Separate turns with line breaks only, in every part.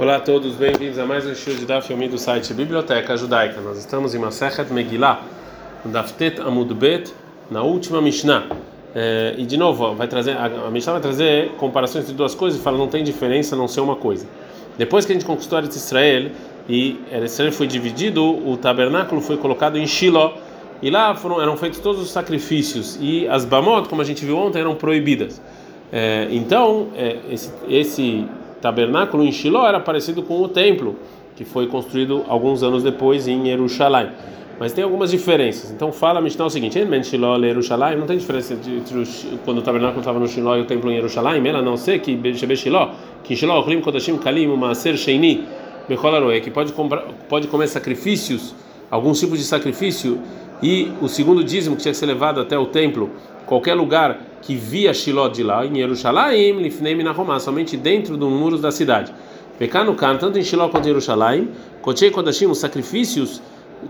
Olá a todos, bem-vindos a mais um show de Daf Yomi do site Biblioteca Judaica. Nós estamos em Masechet Megillah, Daftet Amud Bet, na última Mishnah. É, e de novo, vai trazer, a, Mishnah vai trazer comparações de duas coisas e fala não tem diferença não ser uma coisa. Depois que a gente conquistou Eretz Israel e Eretz Israel foi dividido, o tabernáculo foi colocado em Shiloh e lá foram, eram feitos todos os sacrifícios e as bamot, como a gente viu ontem, eram proibidas. É, então, é, esse, esse tabernáculo em Shiloh era parecido com o templo que foi construído alguns anos depois em Jerusalém. Mas tem algumas diferenças. Então fala a Mishnah o seguinte: em Shiloh e Jerusalém não tem diferença entre quando o tabernáculo estava no Shiloh e o templo em Jerusalém. Ela não sei que Shebe Shiloh, que Shiloh Klim Kodashim Kalim Maaser Sheini que pode comprar, pode comer sacrifícios, alguns tipos de sacrifício e o segundo dízimo que tinha que ser levado até o templo, qualquer lugar que via Shiloh de lá, em Jerusalém, Lifnei Minahomá, somente dentro dos muros da cidade. Pecano Kan, tanto em Shiloh quanto em Jerusalém, Kochei Kodashim, os sacrifícios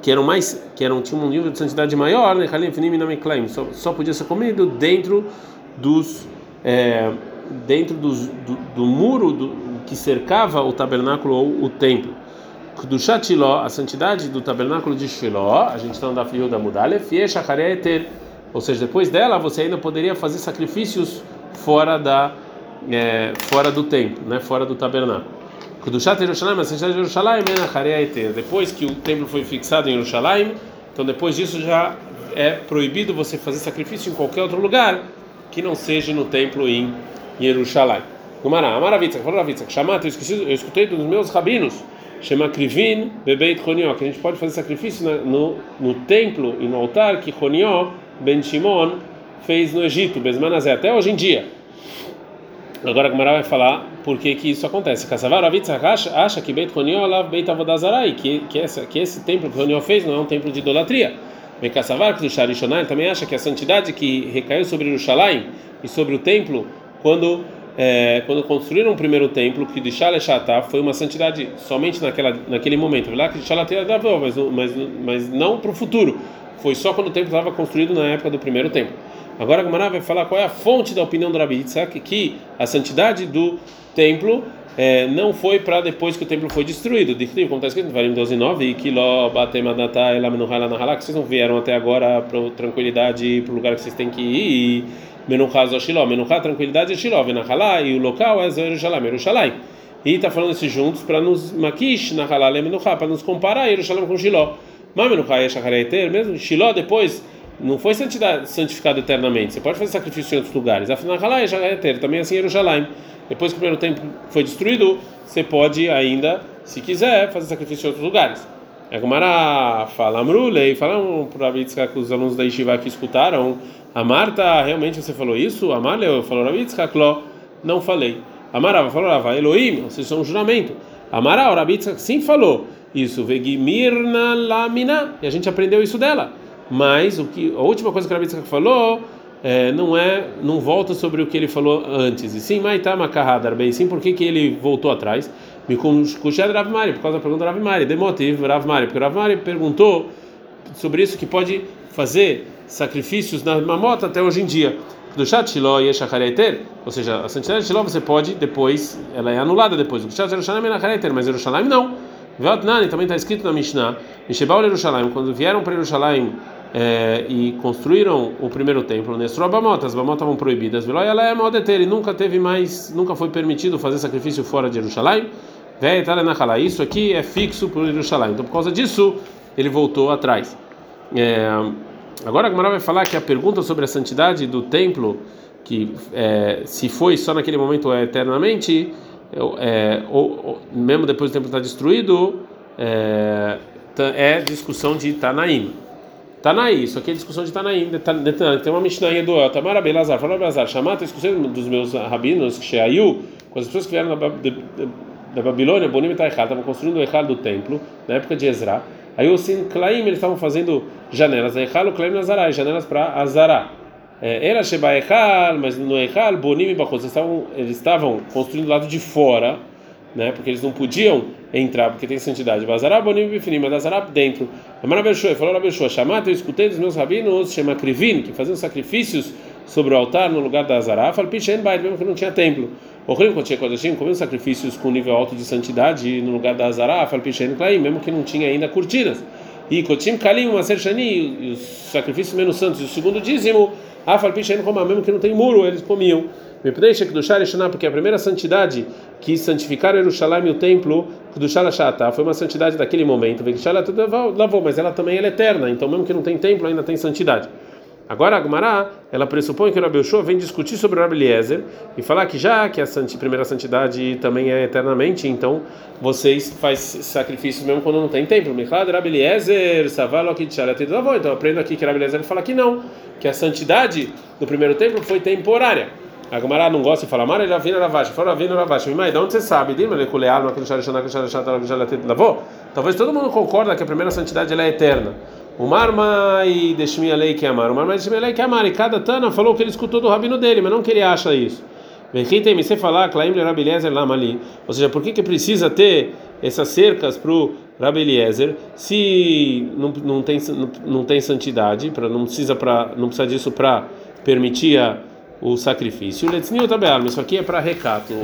que eram mais, que eram tinham um nível de santidade maior, né? Só, só podia ser comido dentro dos, é, dentro dos, do, do muro do, que cercava o tabernáculo ou o templo. Kudushat Shiloh, a santidade do tabernáculo de Shiloh, a gente está no Daf da Mudalef, Eter ou seja, depois dela você ainda poderia fazer sacrifícios fora da é, fora do templo, né, fora do tabernáculo. Jerusalém, depois que o templo foi fixado em Jerusalém, então depois disso já é proibido você fazer sacrifício em qualquer outro lugar que não seja no templo em Jerusalém. Gumará, Amaravitza, falou Ravitza, chamata, eu escutei dos meus rabinos, chama Krivin Bebeit Chonió, que a gente pode fazer sacrifício no, no templo e no altar que Chonió Ben Shimon fez no Egito, Besmanazé, até hoje em dia. Agora a Gemara vai falar por que, que isso acontece. Kassavar Avitzak acha que Beit Konio lá Beit Avodazarai, que que esse que esse templo que Konio fez não é um templo de idolatria. Kassavar que do também acha que a santidade que recaiu sobre Jerusalém e sobre o templo quando é, quando construíram o primeiro templo, que de Shaleshatá foi uma santidade somente naquela, naquele momento. Lá que mas, mas, mas não para o futuro foi só quando o templo estava construído na época do primeiro templo. Agora a Gemara vai falar qual é a fonte da opinião do Rabi Yitzhak, que a santidade do templo é, não foi para depois que o templo foi destruído. Como está escrito no Varim 12, 9, e que vocês não vieram até agora para tranquilidade, para o lugar que vocês têm que ir. Menuchá Zoshiló, Menuchá, tranquilidade é Shiló, Venachalá, e o local é Jerusalém, Jerusalém. E está falando esses juntos para nos maquish, Nachalá, Menuchá, para nos comparar Jerusalém com Shiló. Mesmo Shiló depois não foi santificado eternamente. Você pode fazer sacrifício em outros lugares. Afinal, também assim Jerusalém. Depois que o primeiro templo foi destruído, você pode ainda, se quiser, fazer sacrifício em outros lugares. A Gumara fala, Amrulei, falam para Rabitzka os alunos da Yeshiva que escutaram. A Marta, realmente você falou isso? A Marta falou, Rabitzka, não falei. Amarava falou, Rava, Elohim, vocês são um juramento. Amara, Rabitzka sim falou isso, Vegimirna Lamina, e a gente aprendeu isso dela. Mas o que a última coisa que a Rabitzka falou é, não é, não volta sobre o que ele falou antes. E sim, Maitá Makahadar, bem, sim, por que, que ele voltou atrás? Me Kushad Rav Mari, por causa da pergunta do Rav Mari, demotiv Rav Mari, porque Rav Mari perguntou sobre isso que pode fazer sacrifícios na mamota até hoje em dia. Do chat Shiloh e Shachareter, ou seja, a santidade de Shiloh você pode depois, ela é anulada depois. O chat Jerusalém é Shachareter, mas Jerusalém não. Vatnani também está escrito na Mishnah, Mishebal Jerusalém, quando vieram para Jerusalém é, e construíram o primeiro templo, Nesro Abamot, as Abamot estavam proibidas, é modeter, e nunca teve mais, nunca foi permitido fazer sacrifício fora de Jerusalém. Isso aqui é fixo por Jerusalém. Então, por causa disso, ele voltou atrás. É, agora a Gemara vai falar que a pergunta sobre a santidade do templo, que é, se foi só naquele momento é eternamente é, ou, ou, mesmo depois do templo estar destruído, é, é discussão de Tanaim. Tanaí, isso aqui é discussão de Tanaim. Tem uma Mishnah do Tamara Belazar, fala Belazar, chamata, discussão dos meus rabinos, que Sheayu, com as pessoas que vieram da, da Babilônia, Bonim e Taihal, estavam construindo o Echal do templo, na época de Ezra. Aí o Sin Klaim, eles estavam fazendo janelas, Echal, o Klaim Nazará, janelas para Azará. Era Sheba Echal, mas no Echal, Bonim e Bachot, eles estavam, construindo do lado de fora, né? Porque eles não podiam entrar, porque tem santidade. Bazará, Bonim e Bifinim, mas Azará dentro. Amara Beshua, falou Beshua, chamado, eu escutei dos meus rabinos, chama Krivin, que faziam sacrifícios sobre o altar no lugar da Azará, fala Pichen Bait, mesmo que não tinha templo. Quando tinha Kodashim, comendo sacrifícios com nível alto de santidade no lugar da Azará, Falpichen Klaim, mesmo que não tinha ainda cortinas. E Kotim Kalim, Maser Shani, os sacrifícios menos santos, e o segundo dízimo, Afalpichen Roma, mesmo que não tem muro, eles comiam. Porque a primeira santidade que santificaram Jerusalém o templo, foi uma santidade daquele momento. Lavou, mas ela também é eterna, então mesmo que não tem templo, ainda tem santidade. Agora a Gemara, ela pressupõe que o Rabi Yoshua vem discutir sobre o Rabi e falar que já que a primeira santidade também é eternamente, então vocês fazem sacrifícios mesmo quando não tem templo. Rabi Eliezer, Então aprendo aqui que Rabi Eliezer fala que não, que a santidade do primeiro templo foi temporária. A Gamara não gosta de falar, Mara, ele vem na Ravashi, fala, vem na Ravashi. Mas de onde você sabe? Talvez todo mundo concorda que a primeira santidade ela é eterna. O Marma e Deshmi Alei que amar. O Marma e Deshmi Alei que amar. E cada Tana falou que ele escutou do rabino dele, mas não que ele acha isso. Quem tem você falar, Claim le Rabi Eliezer Lamali. Ou seja, por que, que precisa ter essas cercas para o Rabi Eliezer se não, não, tem, não, não tem santidade, pra, não, precisa pra, não precisa disso para permitir a o sacrifício. Isso aqui é para recato.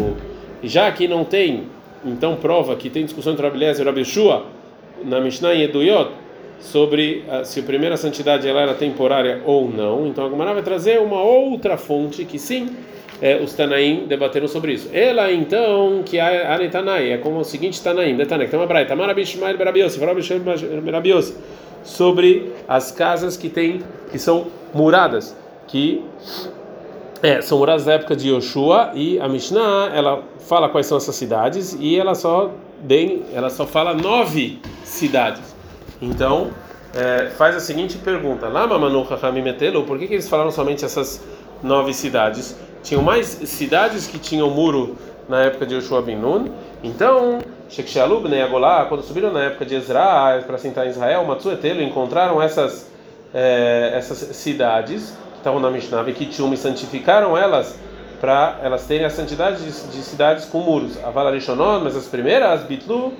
Já que não tem, então prova que tem discussão entre Rabi Eliezer e Rabi Shua na Mishnah e Eduyot sobre a, se a primeira santidade ela era temporária ou não. Então a Gemara vai trazer uma outra fonte que sim, é, os Tanaim debateram sobre isso. Ela então, que a Anetanai, é como o seguinte Tanaim, Detanai, que tem uma braita, sobre as casas que tem, que são muradas, que é, são muradas da época de Yoshua e a Mishnah ela fala quais são essas cidades e ela só bem, ela só fala nove cidades. Então é, faz a seguinte pergunta: Lama Manu por que, que eles falaram somente essas nove cidades? Tinham mais cidades que tinham muro na época de Yoshua bin Nun. Então, Shekshalub e Agolá, quando subiram na época de Ezra para sentar em Israel, Matsuetelo encontraram essas é, essas cidades estavam na Mishnah, Vekitium, e santificaram elas para elas terem a santidade de, de cidades com muros. A Valarishonot, mas as primeiras, Bitlu,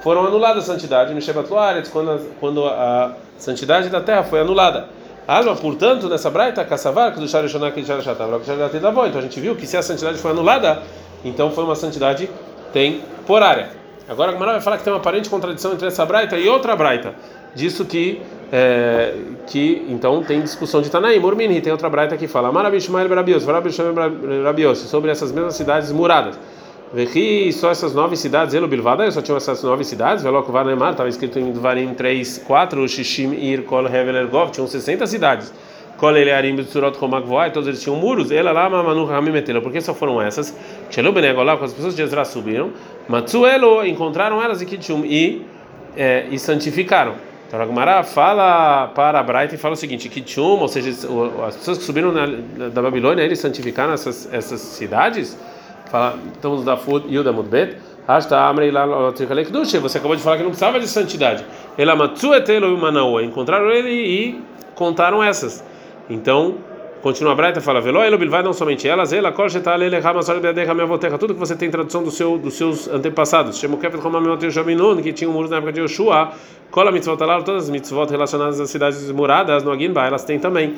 foram anuladas a santidade no Shebatluaretz, quando, a, quando a santidade da terra foi anulada. Alma, portanto, nessa braita, Kassavar, que do Sharishoná, que Então a gente viu que se a santidade foi anulada, então foi uma santidade temporária. Agora a Gemara vai falar que tem uma aparente contradição entre essa braita e outra braita. Disso que é, que então tem discussão de Tanaim, Murmini, tem outra braita que fala Marabishmael Barabios, sobre essas mesmas cidades muradas. Vehi, só essas nove cidades, Elo Bilvada, só tinham essas nove cidades, Velok Vanemar, estava escrito em Dvarim 3, 4, Shishim Ir Kol Hevel Ergov, tinham 60 cidades. Kol Elearim Butsurot Romak todos eles tinham muros, ela lá, Manu Ramim Metela, por que só foram essas? Shelu Benegolá, quando as pessoas de Ezra subiram, Matsuelo, encontraram elas e Kitchum, e, é, e santificaram. Então a Gemara fala para a Braita e fala o seguinte: Kitchum, ou seja, as pessoas que subiram na, da Babilônia, eles santificaram essas, essas cidades. Fala, estamos da Fud e da Mudbet. Você acabou de falar que não precisava de santidade. Encontraram ele e contaram essas. Então, Continua a Braita fala: Velo elo bilvad, não somente elas, ela korsheta lele ramasol beadecha meavotecha, tudo que você tem tradução do seu, dos seus antepassados. Shemu kefet chomamimot Yoshaminun, que tinha um muro na época de Yoshua. Kola mitzvot alal, todas as mitzvot relacionadas às cidades muradas, no Aginba, elas têm também.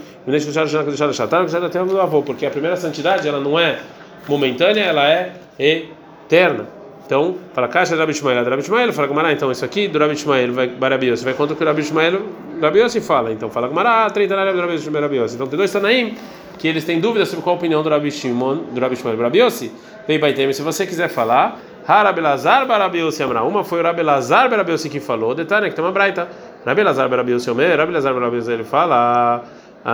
Porque a primeira santidade, ela não é momentânea, ela é eterna. Então, fala caixa de Rabi Ishmael, Rabi Ishmael, fala Gamara, então isso aqui do Rabi Ishmael vai Barabios, vai contra o que o Rabi Ishmael, Rabios fala. Então, fala Gamara, 30 na Rabi Ishmael, Rabios. Então, tem dois Tanaim que eles têm dúvidas sobre qual a opinião do Rabi Shimon, do Rabi Ishmael, Rabios. Vem Baitem, se você quiser falar, Harabelazar Barabios Amra. Uma foi o Rabelazar Barabios que falou, detalhe que tem uma braita. Rabelazar Barabios Omer, Rabelazar Barabios ele fala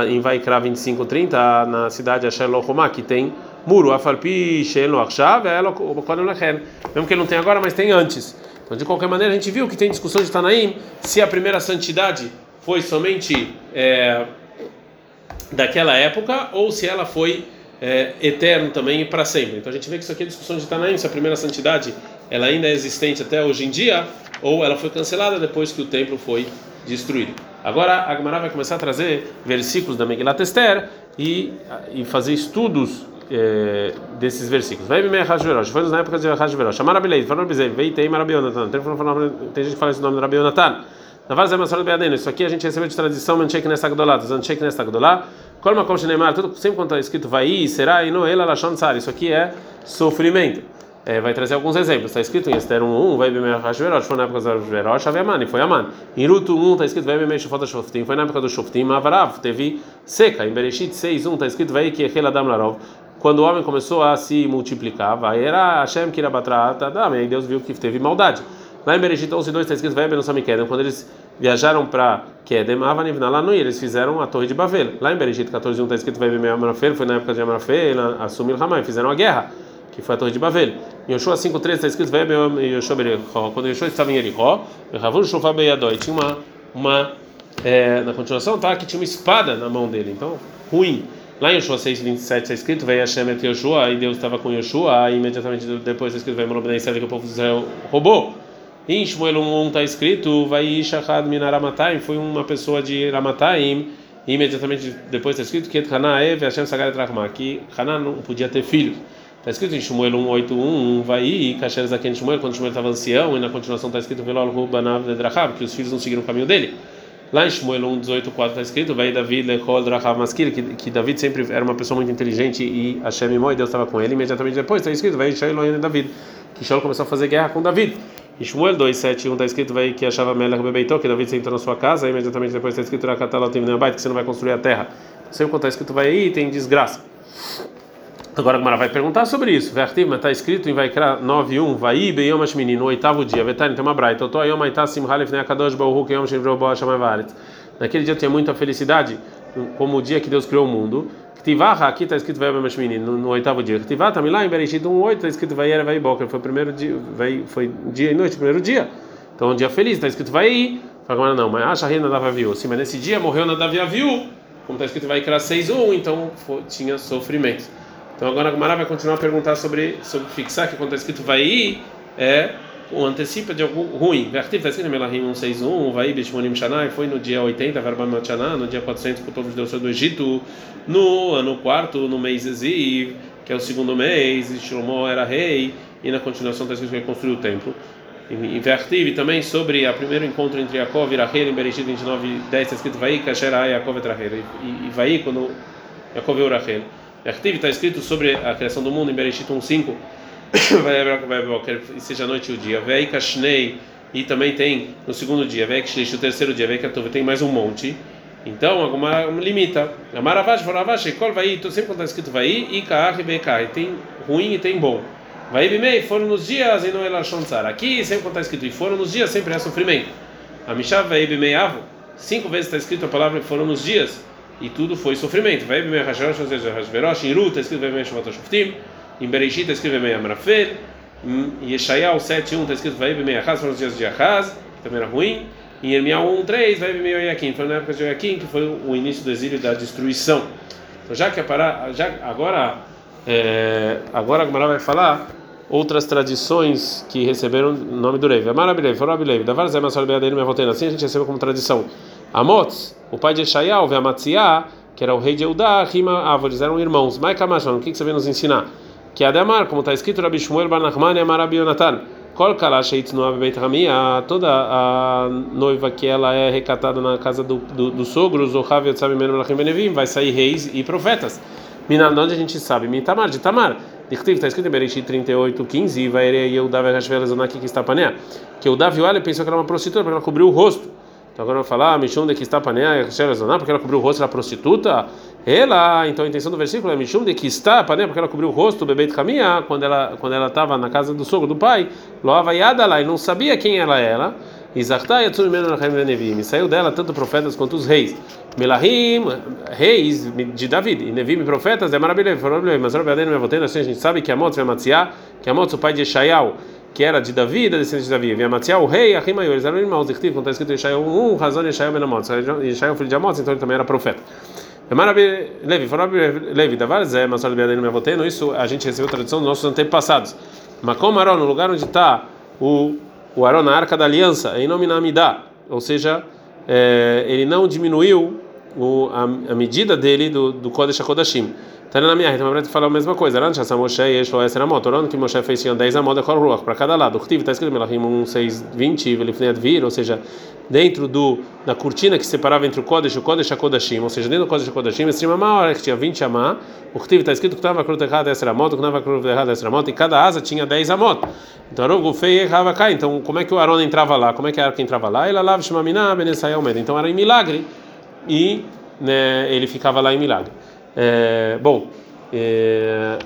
em Vaikra 25:30 na cidade de Asher que tem muro, afalpi shelo achav, mesmo que ele não tem agora, mas tem antes. Então, de qualquer maneira, a gente viu que tem discussão de Tanaim se a primeira santidade foi somente é, daquela época ou se ela foi é, eterno também para sempre. Então a gente vê que isso aqui é discussão de Tanaim, se a primeira santidade ela ainda é existente até hoje em dia ou ela foi cancelada depois que o templo foi destruído. Agora a Gemara vai começar a trazer versículos da Megillat Esther e, e fazer estudos é, desses versículos. Vai me Hashverosh, foi na época de Hashverosh. Chamar Abilei, falou Abizei, veio tem Marabionatan. Tem gente que fala esse nome do Rabionatan. Isso aqui a gente recebeu de tradição Manchek nessa Gdolá, Zanchek nessa Gdolá. Colma como Neymar, tudo sempre quando está escrito vai será e não ela lachon tsar. Isso aqui é sofrimento. É, vai trazer alguns exemplos. Está escrito em Esther 1, vai bem Hashverosh, foi na época do Hashverosh, Aviaman, foi Aman. Em Ruto 1 está escrito vai bem Shofot Shoftim, foi na época do Shoftim, Avarav, teve seca. Em Bereshit 6, 1 está escrito vai que Echel Adam Larov. Quando o homem começou a se multiplicar, vai era Hashem Kirabatrata, aí Deus viu que teve maldade. Lá em Bereshit 11, 2 está escrito vai bem no Samikedem, quando eles viajaram para Kedem, Avanivna lá no eles fizeram a torre de Babel. Lá em Bereshit 14, 1 está escrito vai Amrafel, foi na época de Amrafel, assumir Hamai, fizeram a guerra que foi a Torre de Babel. Em Yoshua 5.3 está escrito Yoshua quando Yoshua estava em Jericó, Ravun Shofar Beyadoi, tinha uma, uma é, na continuação tá, que tinha uma espada na mão dele, então, ruim. Lá em Yoshua 6.27 está escrito, veio Hashem et Yoshua, e Deus estava com Yoshua, e imediatamente depois está escrito, veio Morobnei Israel, que o povo de Israel roubou. Em Shmuel 1 está escrito, vai Shachad Minaramatai, foi uma pessoa de Ramataim, e imediatamente depois está escrito que Haná Ev Hashem Sagar Trachma, que Haná não podia ter filhos. Está escrito em Shmuel 181, vai e Kasher Zaken Shmuel, quando Shmuel estava ancião, e na continuação está escrito Velol Rubanav Drachab, que os filhos não seguiram o caminho dele. Lá em Shmuel 1, 18, 4 está escrito, vai David Lechol Drachab Maskil, que, que David sempre era uma pessoa muito inteligente e Hashem e Deus estava com ele. Imediatamente depois está escrito, vai Shailon David, que Shaul começou a fazer guerra com David. Em Shmuel 2, 7, 1 está escrito, vai que achava Melech Bebeitó, que David sentou na sua casa, imediatamente depois está escrito, Rakatalotim Neabait, que você não vai construir a terra. Sempre quando está escrito, vai aí, tem desgraça. Agora a Gemara vai perguntar sobre isso. Vertiv, mas está escrito em Vaikra 9.1, Vai Beyom Ashmini, no oitavo dia. Vetani, tem uma braita. Oto Ayom Aita Simhalef Neakadosh Baruhu Keyom Shevro Boa Shamavaret. Naquele dia tinha muita felicidade, como o dia que Deus criou o mundo. Ktivaha, aqui está escrito Vai Ashmini, no, no oitavo dia. Ktivah, lá em Bereshit 1.8, está escrito Vai Era Vai Boker. Foi primeiro dia, vai, foi dia e noite, primeiro dia. Então um dia feliz, está escrito Vai Agora não, mas acha Reina da Viu. Sim, mas nesse dia morreu na Davi Viu. Como está escrito Vai Kra 6.1, então foi, tinha sofrimento. Então agora a Gemara vai continuar a perguntar sobre, sobre fixar, que quando está escrito vai é o antecipa de algo ruim. Vertiv está escrito em Melahim 161, vai Bishmonim Shanai, foi no dia 80, Verba Matchaná, no dia 400 que o povo de Deus saiu do Egito, no ano quarto, no mês Eziv, que é o segundo mês, e Shlomo era rei, e na continuação está escrito que ele construiu o templo. Em Vertiv também sobre o primeiro encontro entre Yaakov e Rachel, em Bereshit 29, 10 está escrito vai Kasher Yaakov e Rachel, e vai quando Yaakov e Rachel. Artiv está escrito sobre a criação do mundo em Bereshit 1:5. Vai e seja a noite e o dia. Vei Kashnei e também tem no segundo dia, Vei Kshlish, o terceiro dia, Vei Katov, tem mais um monte. Então, alguma limita. Amaravash, Voravash, Kol vai, sempre quando está escrito vai e Kaach e Bekai, tem ruim e tem bom. Vai Bimei, foram nos dias e não Elashon Tzar. Aqui sempre quando está escrito e foram nos dias, sempre é sofrimento. A Mishav vai Bimei Avo, cinco vezes está escrito a palavra foram nos dias e tudo foi sofrimento. Vai bem Hashosh, ou seja, Hashverosh, em Ruta está escrito vai bem Shovat Shoftim, em Bereshit está escrito vai bem Amrafel, em Yeshayahu 7.1 está escrito vai bem Ahaz, foram os dias de Ahaz, também era ruim, em Ermial 1.3 vai bem Yoyakim, foi na época de Yoyakim que foi o início do exílio da destruição. Então já que a para, já agora é, agora a Gemara vai falar outras tradições que receberam o nome do Reiv. Amarabilev, Forabilev, Davar Zé Masol Beadeiro Mevoten, assim a gente recebe como tradição. Amotz, o pai de Eshayahu, Veamatziah, que era o rei de Eudá, Rima Árvores, eram irmãos. Mas Kamashon, o que você vem nos ensinar? Que Ademar, como está escrito, Rabi Shmuel Bar Nachman e Amarabi Yonatan. Kol Kalash Eitnu Beit Ramia, toda a noiva que ela é recatada na casa do, do, do sogro, Zohav Yotzab Menu Melachim Benevim, vai sair reis e profetas. Minan, onde a gente sabe? Mitamar, de Tamar. Dichtiv, está escrito em Bereshit 38, 15, vai Yehuda Verashvel Zonaki que está paneia. Que Yehuda viu ela e pensou que era uma prostituta, porque ela cobriu o rosto. Então agora vai falar, Mishum de que está paneia, porque ela cobriu o rosto da prostituta. Ela, então a intenção do versículo é Mishum de que está porque ela cobriu o rosto do bebê de caminha quando ela quando ela estava na casa do sogro do pai. Loava Yadala e não sabia quem ela era. E saiu dela tanto profetas quanto os reis. Melahim, reis de David, e Nevim, profetas, é maravilhoso. Mas a gente sabe que Amot vai Matziah, que Amot, o pai de Eshaiah, que era de Davi, da descendente de Davi, e Amatsiah, o rei, Ahimayor, eles eram irmãos, quando está escrito em Ishael 1, Razon Ishael Ben Amot, Ishael filho de Amot, então ele também era profeta. Levi, Levi, Davar Zé, Masol Beadeno Mevoteno, isso a gente recebeu a tradição dos nossos antepassados. Makom Aron, no lugar onde está o, o Aron, na arca da aliança, em nome Namidá, ou seja, é, ele não diminuiu o, a, a, medida dele do, do Kodesh HaKodashim. Tá na minha então vai falar a mesma coisa. Antes a Moshe e Yeshua essa moto. Orando que Moshe fez 10 amot de Ruach para cada lado. O Khtiv está escrito Melachim 1:6:20, Velifnei Vir, ou seja, dentro do da cortina que separava entre o Kodesh e o Kodesh HaKodashim, ou seja, dentro do Kodesh HaKodashim, esse uma hora que tinha 20 amá. O Khtiv está escrito que estava cruz errada essa moto, que estava cruz errada essa moto, e cada asa tinha 10 amot. Então Aron Gufei errava cá. Então como é que o Aron entrava lá? Como é que a arca entrava lá? Ele lava Shemamina Benesayel Med. Então era em milagre e né, ele ficava lá em milagre. É, bom, é,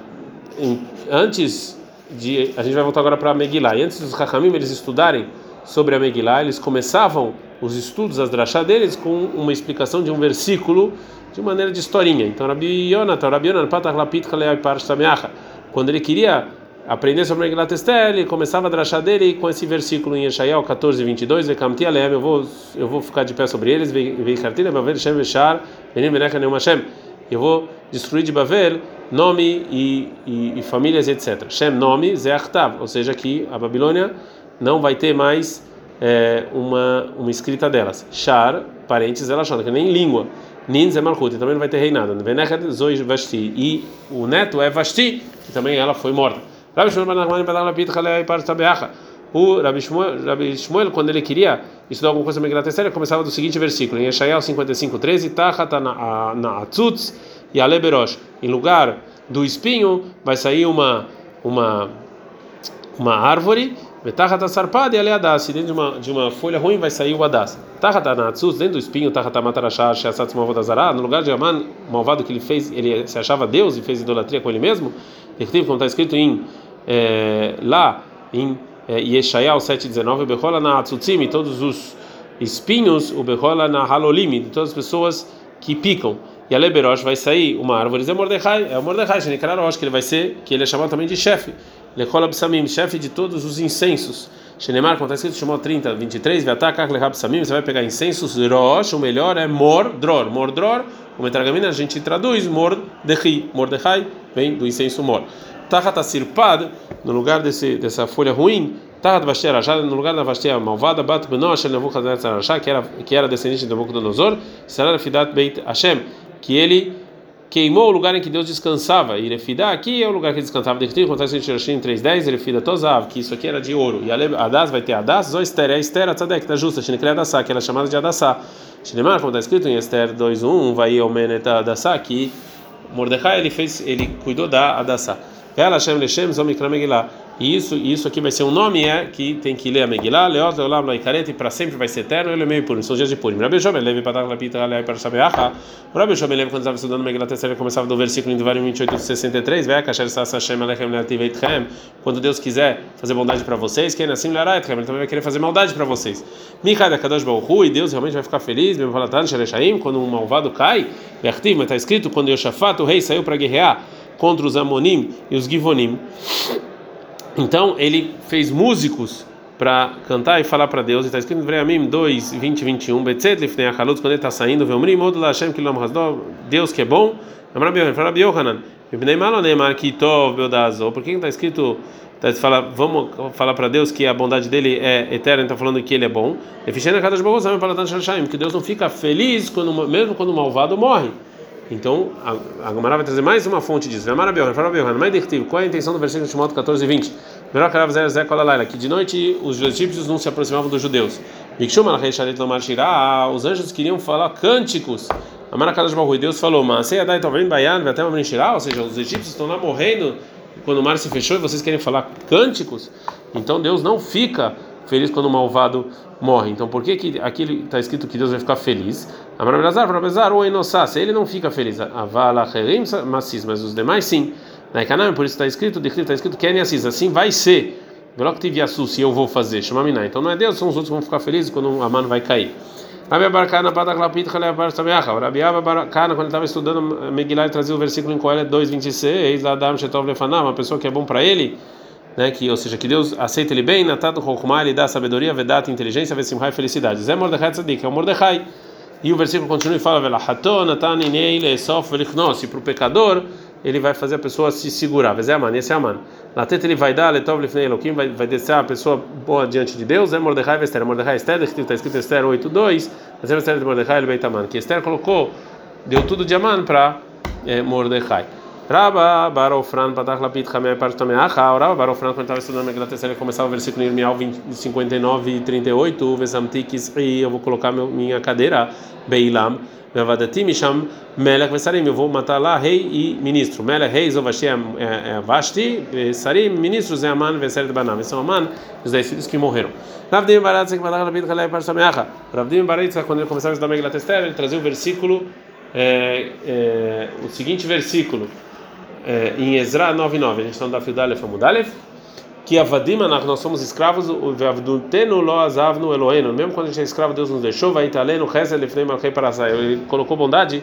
em, antes de a gente vai voltar agora para a Megillah. E antes dos Hakamim eles estudarem sobre a Megillah, eles começavam os estudos, as drachá deles, com uma explicação de um versículo de maneira de historinha. Então, Rabi Yonatan, Rabi Yonatan, quando ele queria aprender sobre a Megillah Esther, ele começava a drachá dele com esse versículo em Yeshayahu 14, 22, Vekamti Aleem, eu vou, eu vou ficar de pé sobre eles, Bavel, Shem, Veshar, Benim, Benecha, Neum Hashem, eu vou destruir de Bavel nome e, e, e famílias, etc. Shem, nome, Zeachtav, ou seja, que a Babilônia não vai ter mais é, uma, uma escrita delas. Shar, parentes, ela chama, que nem língua. Nin Malchut, também não vai ter reinado. Venechet Zoi Vasti. E o neto é Vasti, que também ela foi morta. Rabi Shmuel Banachman Badal Lapit Chalei Partabeacha. O Rabi Shmuel, Rabi Shmuel, quando ele queria estudar alguma coisa sobre Megillat começava do seguinte versículo, em Yeshayahu 55, 13, Tachata na Atzutz e Aleberosh. Em lugar do espinho vai sair uma uma uma árvore Betachata sarpad e aleadas. Dentro de uma, de uma folha ruim vai sair o adas. Tachata natsus, dentro do espinho, tachata matarashar, sheasatz malvodazará. No lugar de Aman, malvado que ele fez, ele se achava Deus e fez idolatria com ele mesmo. Como está escrito em é, lá em Yeshayahu 7:19, Bechola na atzutzim, todos os espinhos, o Bechola na halolim, todas as pessoas que picam. E a Leberosh vai sair uma árvore, é Mordecai, é o Mordecai, que ele vai ser, que ele é chamado também de chefe. Lekol Absamim, chefe de todos os incensos. Shenemar, como está escrito, chamou 30, 23, Veatakak Lehab Samim, você vai pegar incensos, Rosh, o melhor é Mor, Dror. Mor, Dror, o Metragamina a gente traduz Mor, Dehi, Mordechai, vem do incenso Mor. Tachat Sirpad, no lugar desse, dessa folha ruim, Tachat Vashti Arashá, no lugar da Vashti malvada, Bat Benosh, Nebuchadnezzar Arashá, que era, que era descendente de Nabucodonosor, Sarar Fidat Beit Hashem, que ele queimou o lugar em que Deus descansava. E Refidá aqui é o lugar que descansava. De acontece em Shirashim 3.10, Refidá Tozav, que isso aqui era de ouro. E Adas vai ter Adas, ou Esther, é Esther, Tzadek, tá justa, Shinekre Adassá, que era chamada de Adassá. Shinemar, como está escrito em Esther 2.1, vai Omenet Adassá, que Mordecai ele fez, ele cuidou da Adassá. Ela Hashem Leshem Zomikra Megillah. E isso, isso aqui vai ser um nome é que tem que ler a Megillah, Leot Leolam Loikaret, e para sempre vai ser eterno, ele é meio puro, são dias de Purim. Rabi Shomel Levi Patak Lapita Alei para Shabeacha. O Rabi Shomel Levi, quando estava estudando Megillah terceira, começava do versículo em Devarim 28 63, Vea Kasher Sas Hashem Alechem Leativ Eitchem, quando Deus quiser fazer bondade para vocês, quem assim Learai Eitchem, ele também vai querer fazer maldade para vocês. Mikad Kadosh Baruchu, e Deus realmente vai ficar feliz, mesmo Falatan Shereshaim, quando um malvado cai, mas está escrito, quando Yoshafat, o rei, saiu para guerrear contra os Amonim e os Givonim. Então ele fez músicos para cantar e falar para Deus. Está escrito em Vreamim 2, 20 21. Betzet lifnei achalut, quando ele está saindo, veomrim od Hashem kilom hasdo, Deus que é bom. Amar Biohanan, fala Biohanan. Ibnei malo neemar kitov beodazo. Por que está escrito Tá, fala, vamos falar para Deus que a bondade dele é eterna, está falando que ele é bom. Que Deus não fica feliz quando, mesmo quando o malvado morre. Então, a, a Gomara vai trazer mais uma fonte disso. Qual é a intenção do versículo de Timóteo 14 e 20? Que de noite os egípcios não se aproximavam dos judeus. Os anjos queriam falar cânticos. E Deus falou: Ou seja, os egípcios estão lá morrendo quando o mar se fechou e vocês querem falar cânticos. Então Deus não fica feliz quando o malvado morre. Então por que que aqui está escrito que Deus vai ficar feliz? Amarabrazar, Amarabrazar ou Enossás, ele não fica feliz. Avalacherim Massis, mas os demais sim. Na Ekanam, por isso está escrito, está escrito Ken Assis, assim vai ser. tive Yasu, se eu vou fazer, chama Miná. Então não é Deus, são os outros que vão ficar felizes quando a mano vai cair. Rabi Abarcana, Padaklapit, Kaleapar Sameacha. Rabi Abarcana, quando estava estudando Megillah, ele trazia o versículo em Coelho 2,26, Adam Shetov Lefanah, uma pessoa que é bom para ele né, que, ou seja, que Deus aceita ele bem, Natado Chokhmah, ele dá sabedoria, Vedat, inteligência, Vesimhai, felicidade. Zé Mordechai Tzadik, é o Mordechai. E o versículo continua e fala: Velahaton, Natan, Inei, Lesof, Velichnos. E para o pecador, ele vai fazer a pessoa se segurar. Vezé Aman, esse é Aman. Latet ele vai dar, Letov, Lifnei, Elohim, vai, vai descer a pessoa boa diante de Deus. É Mordechai, Esther. Mordechai, Esther, está escrito Esther 8.2. Mas é Esther de Mordechai, ele Beit Aman. Que Esther colocou, deu tudo de Aman para é, Mordechai. Raba Barofran Patach Lapit Hamei Partameacha. Raba Barofran, quando estava estudando a Megillah Esther, ele começava o versículo em Irmial 59 e 38. Vesamtikis e eu vou colocar minha cadeira, Beilam. Vavadati Misham Melech Vesarim. Eu vou matar lá rei e ministro. Melech, rei, Zovashti é Vashti. Vesarim, ministros é Aman, Veseret Banam. São Aman, os dez filhos que morreram. Ravdim Barat Sek Patach Lapit Hamei Partameacha. Ravdim Barat, quando ele começava a estudar a Megillah Esther, ele trazia o versículo. É, é, o seguinte versículo é, em Ezra 9:9, a gente está no Daf Yudalef Amudalef, que Avadim, nós somos escravos, o Vavdutenu lo azavnu Eloheinu, mesmo quando a gente é escravo, Deus nos deixou, vai italenu rezel lefnei malchei parasai, ele colocou bondade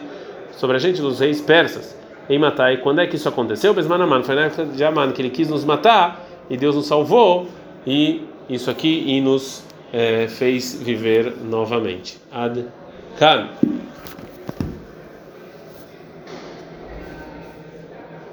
sobre a gente dos reis persas. Em Matai, quando é que isso aconteceu? Besmanaman, foi na época de Aman, que ele quis nos matar e Deus nos salvou e isso aqui e nos é, fez viver novamente. Ad Kan.